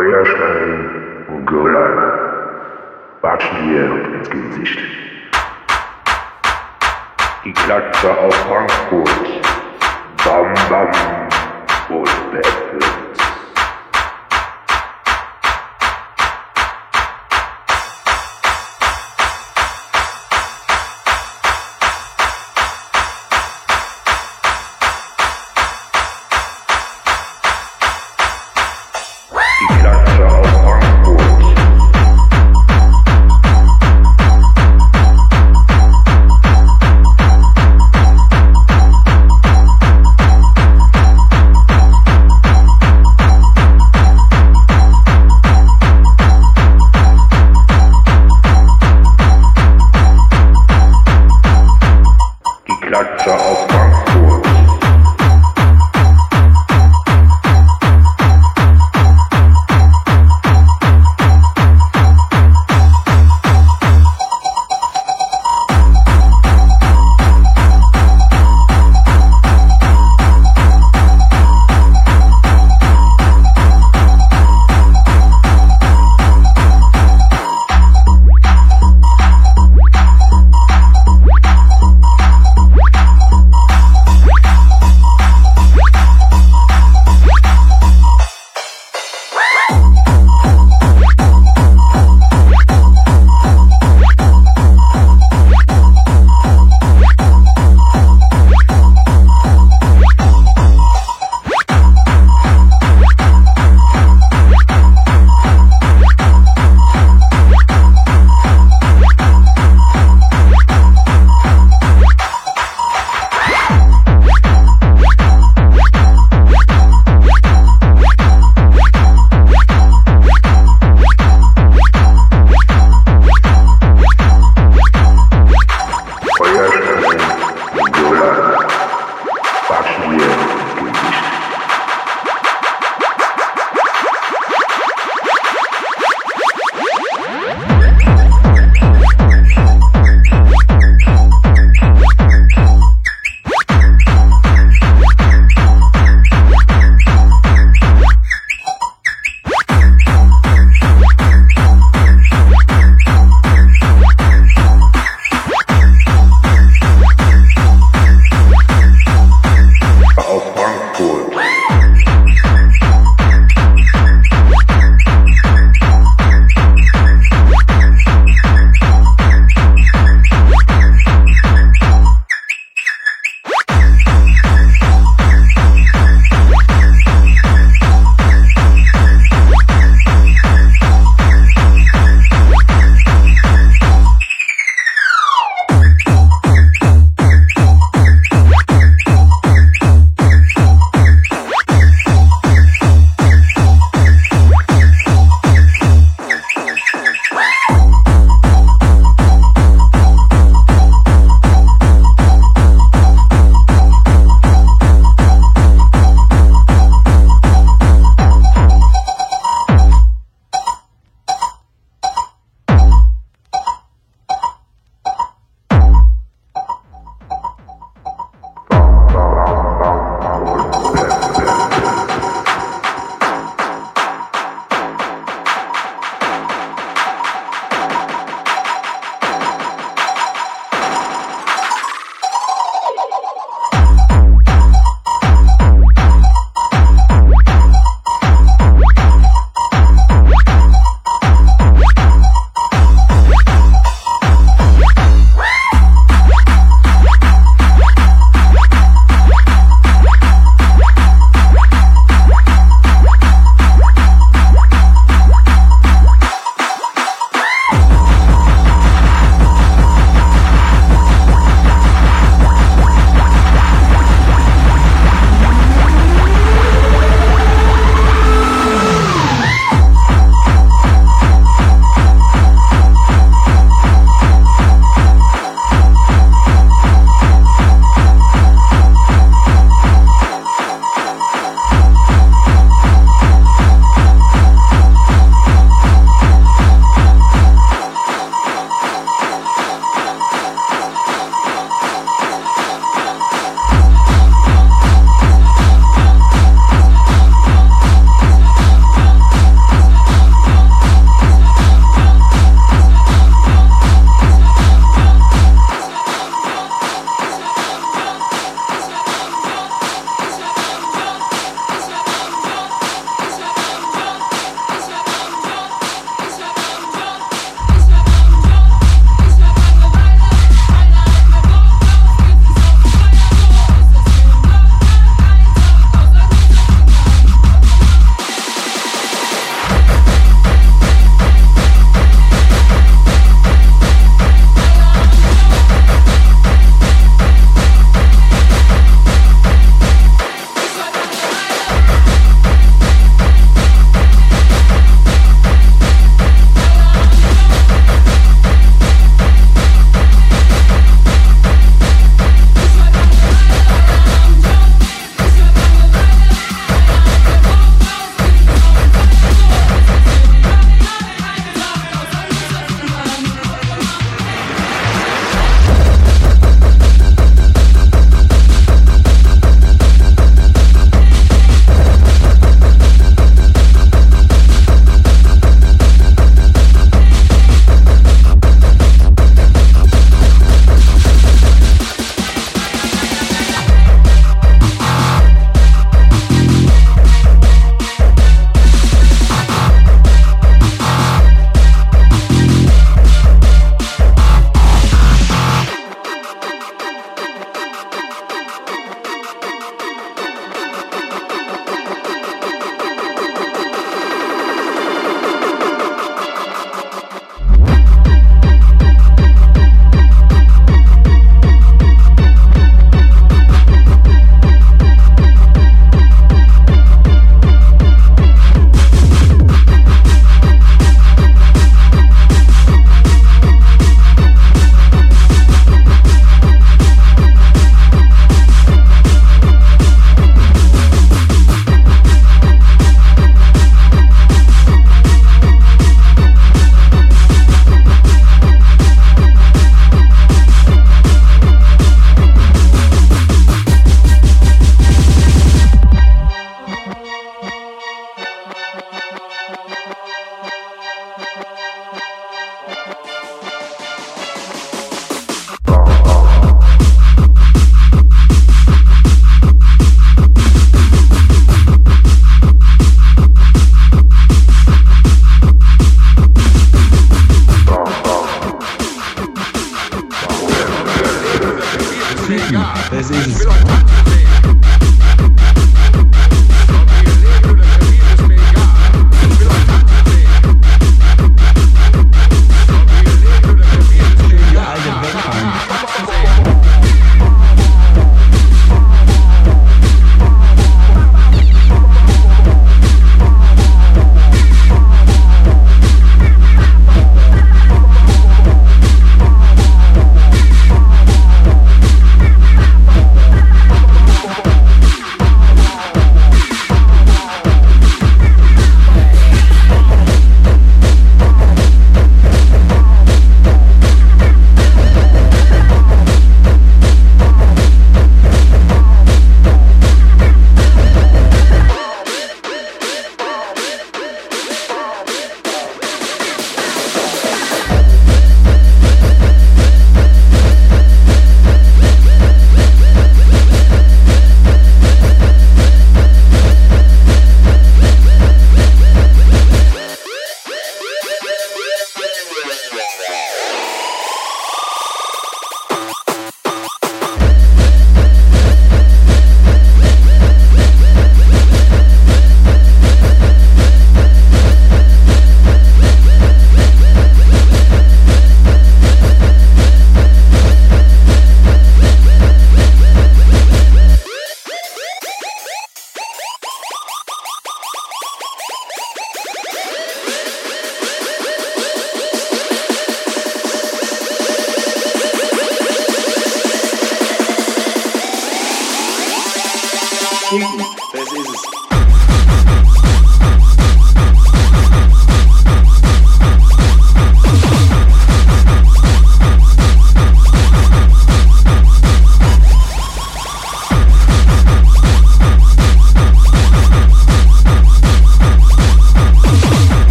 Feuerstein und Gürlein watschen dir ins Gesicht. Die Klatsche aus Frankfurt, bam bam und Beppels.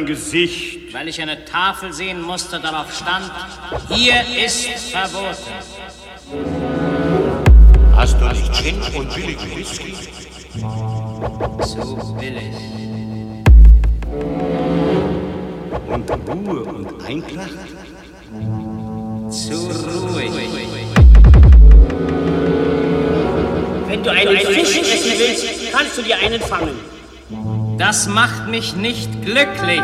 Gesicht. Weil ich eine Tafel sehen musste, darauf stand, hier ist verboten. Hast du nicht Gin und billigen Whisky? Zu billig. Und Ruhe und Einklang? Zu ruhig. Wenn du einen Fisch essen willst, kannst du dir einen fangen. Das macht mich nicht glücklich.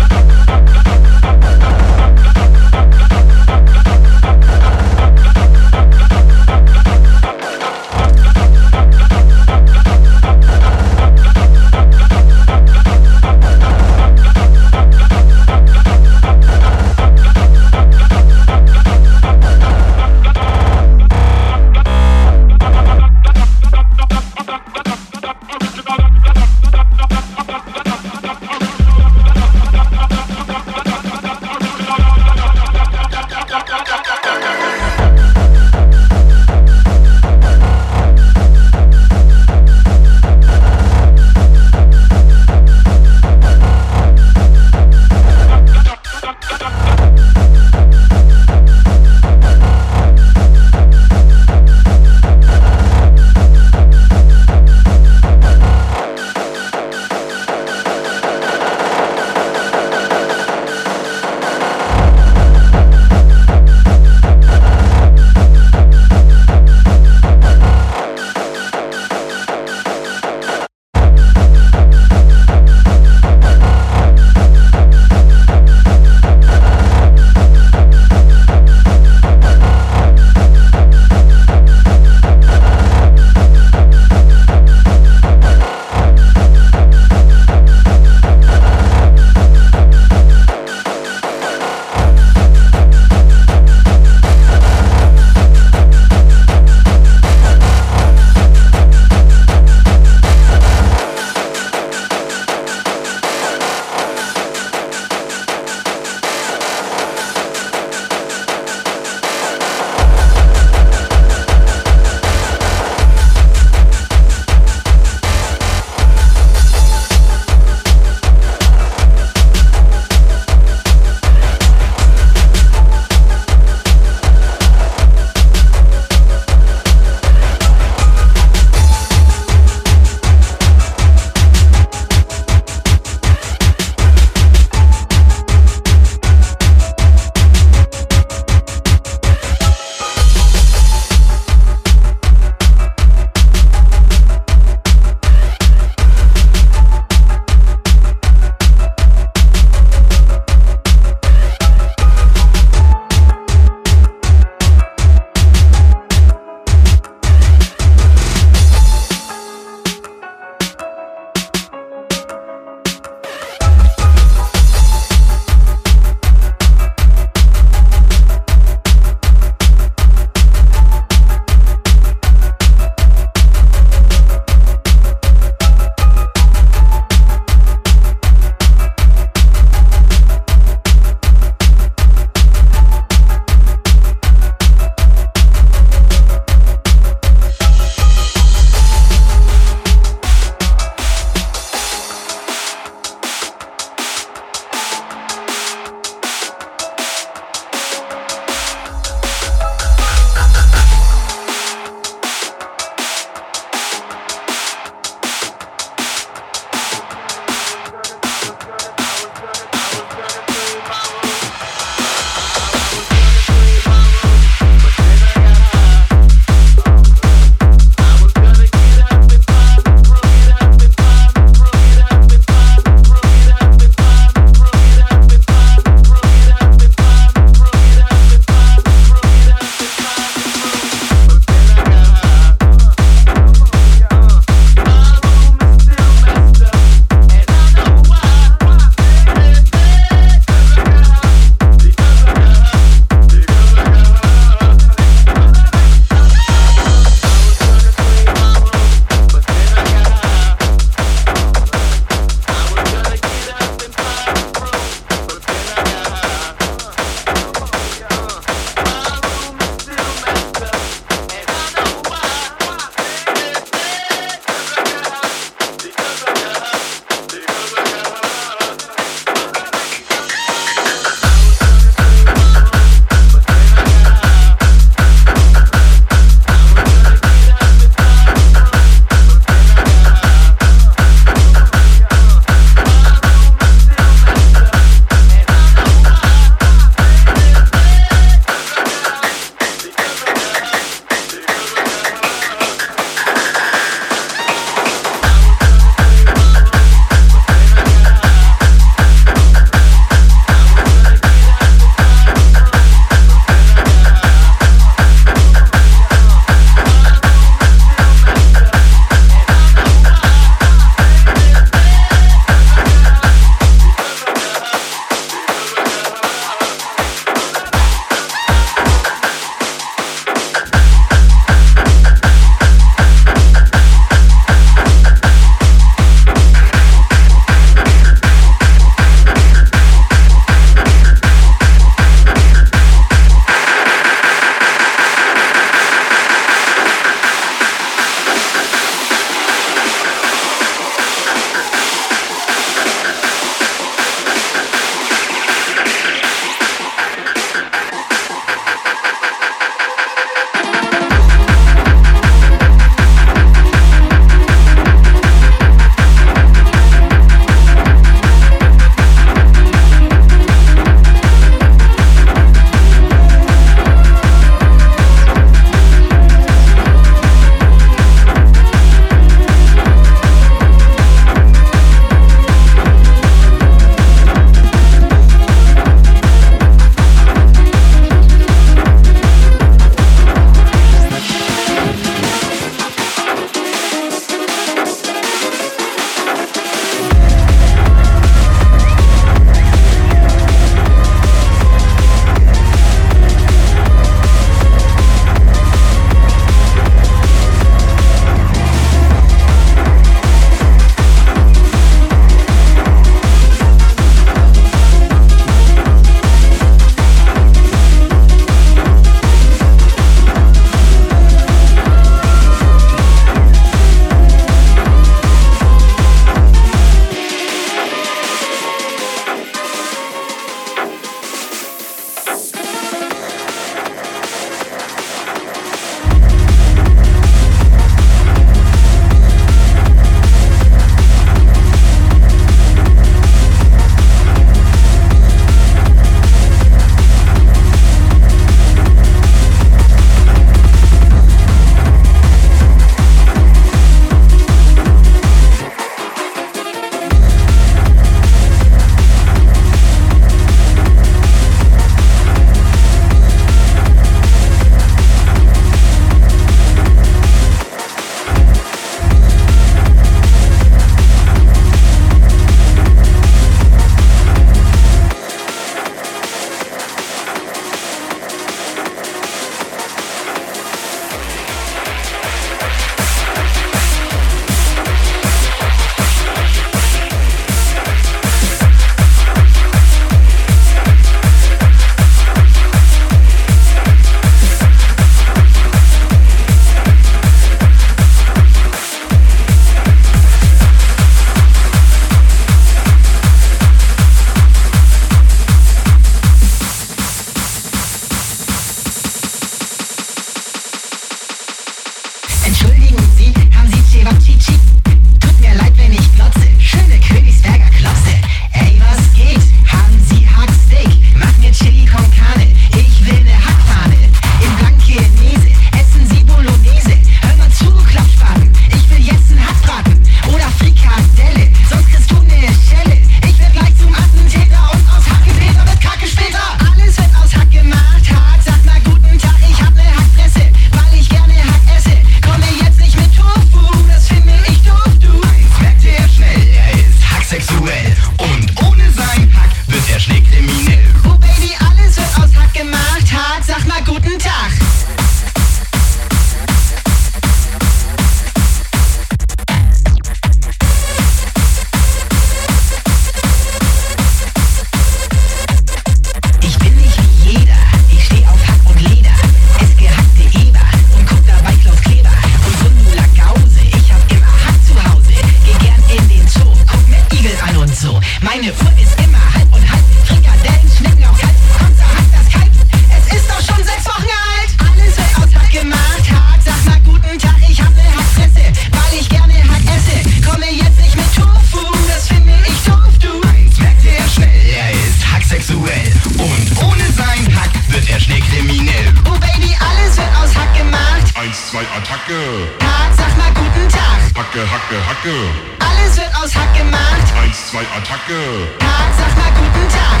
Attacke. Tag, sag mal guten Tag. Hacke, Hacke, Hacke. Alles wird aus Hack gemacht. Eins, zwei, Attacke. Tag, sag mal guten Tag.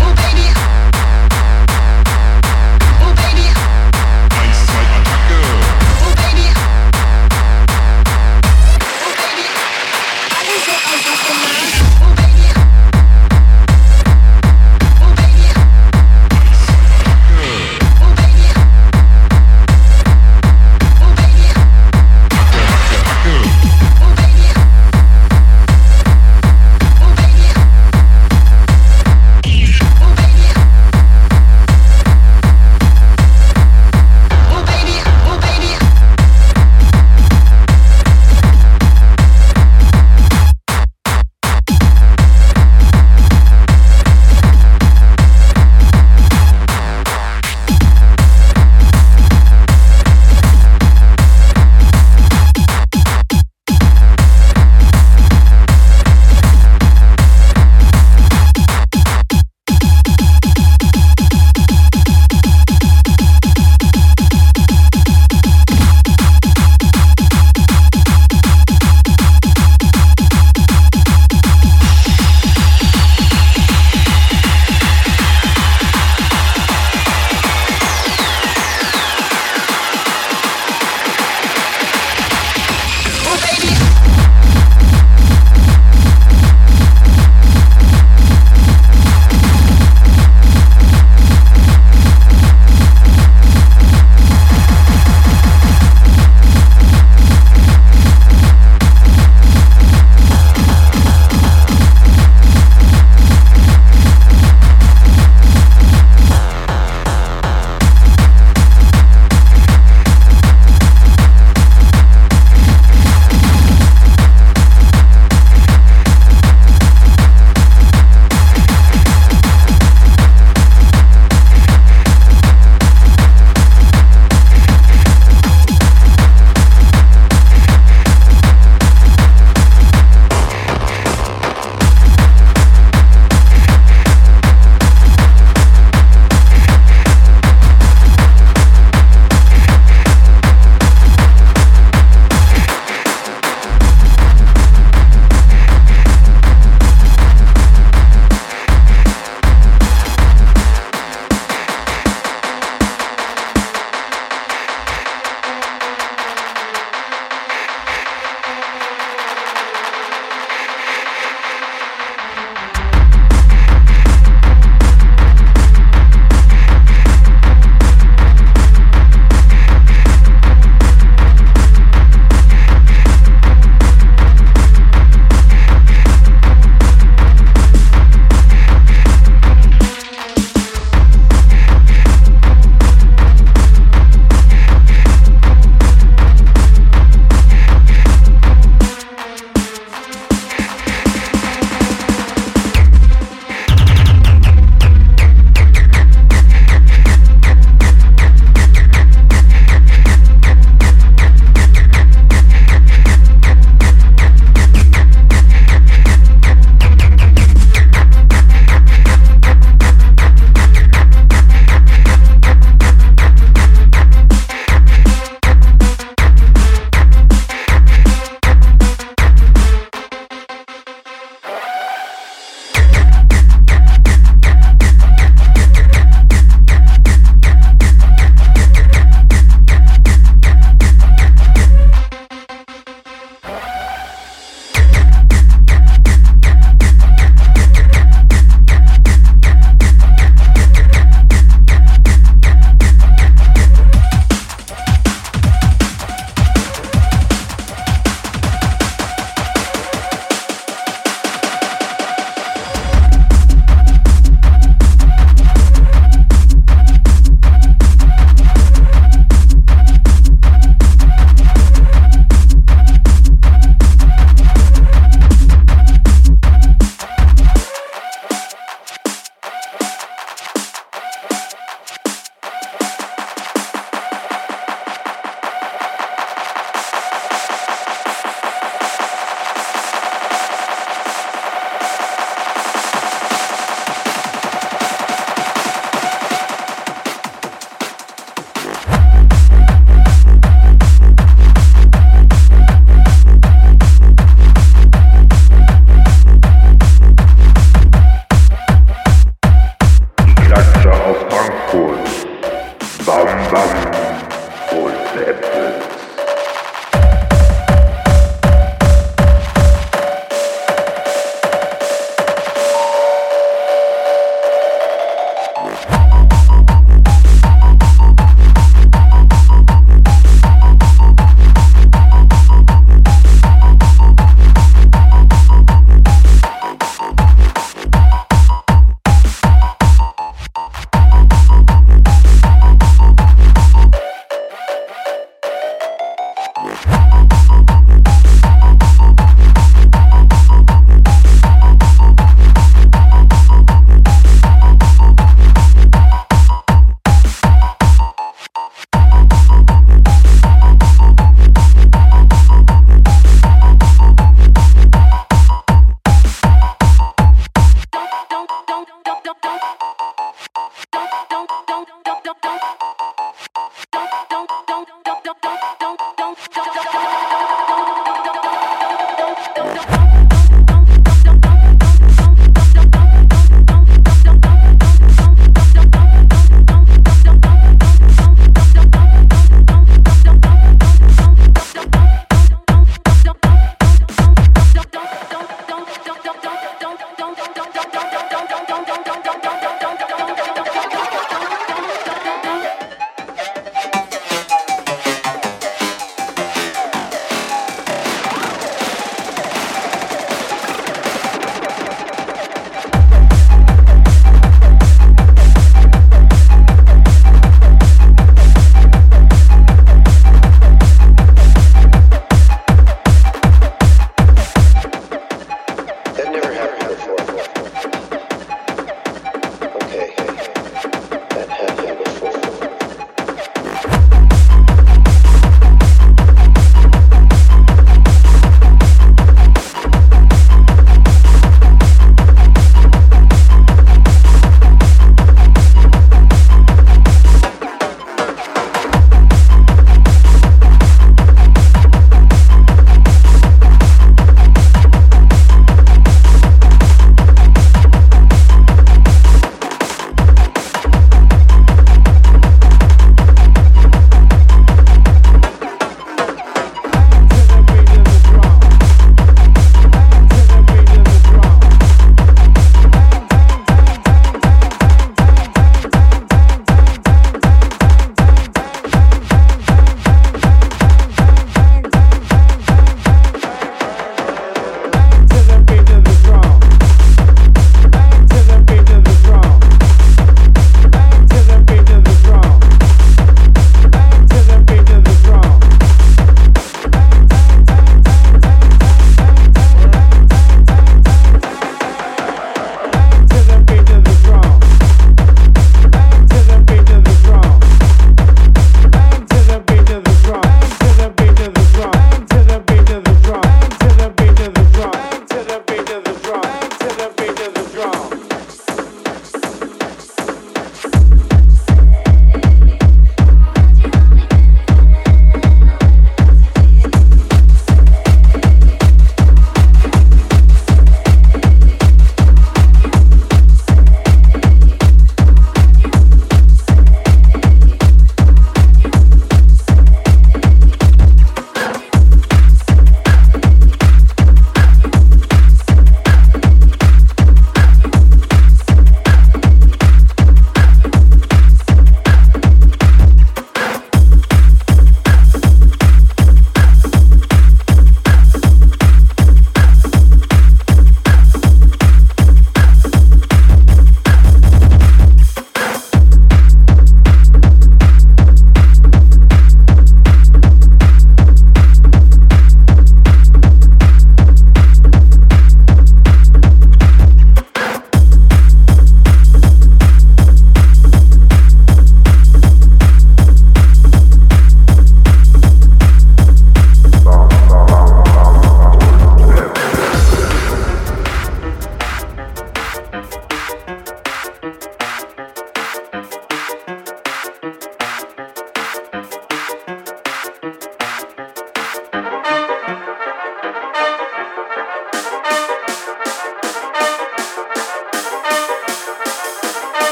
Oh Baby.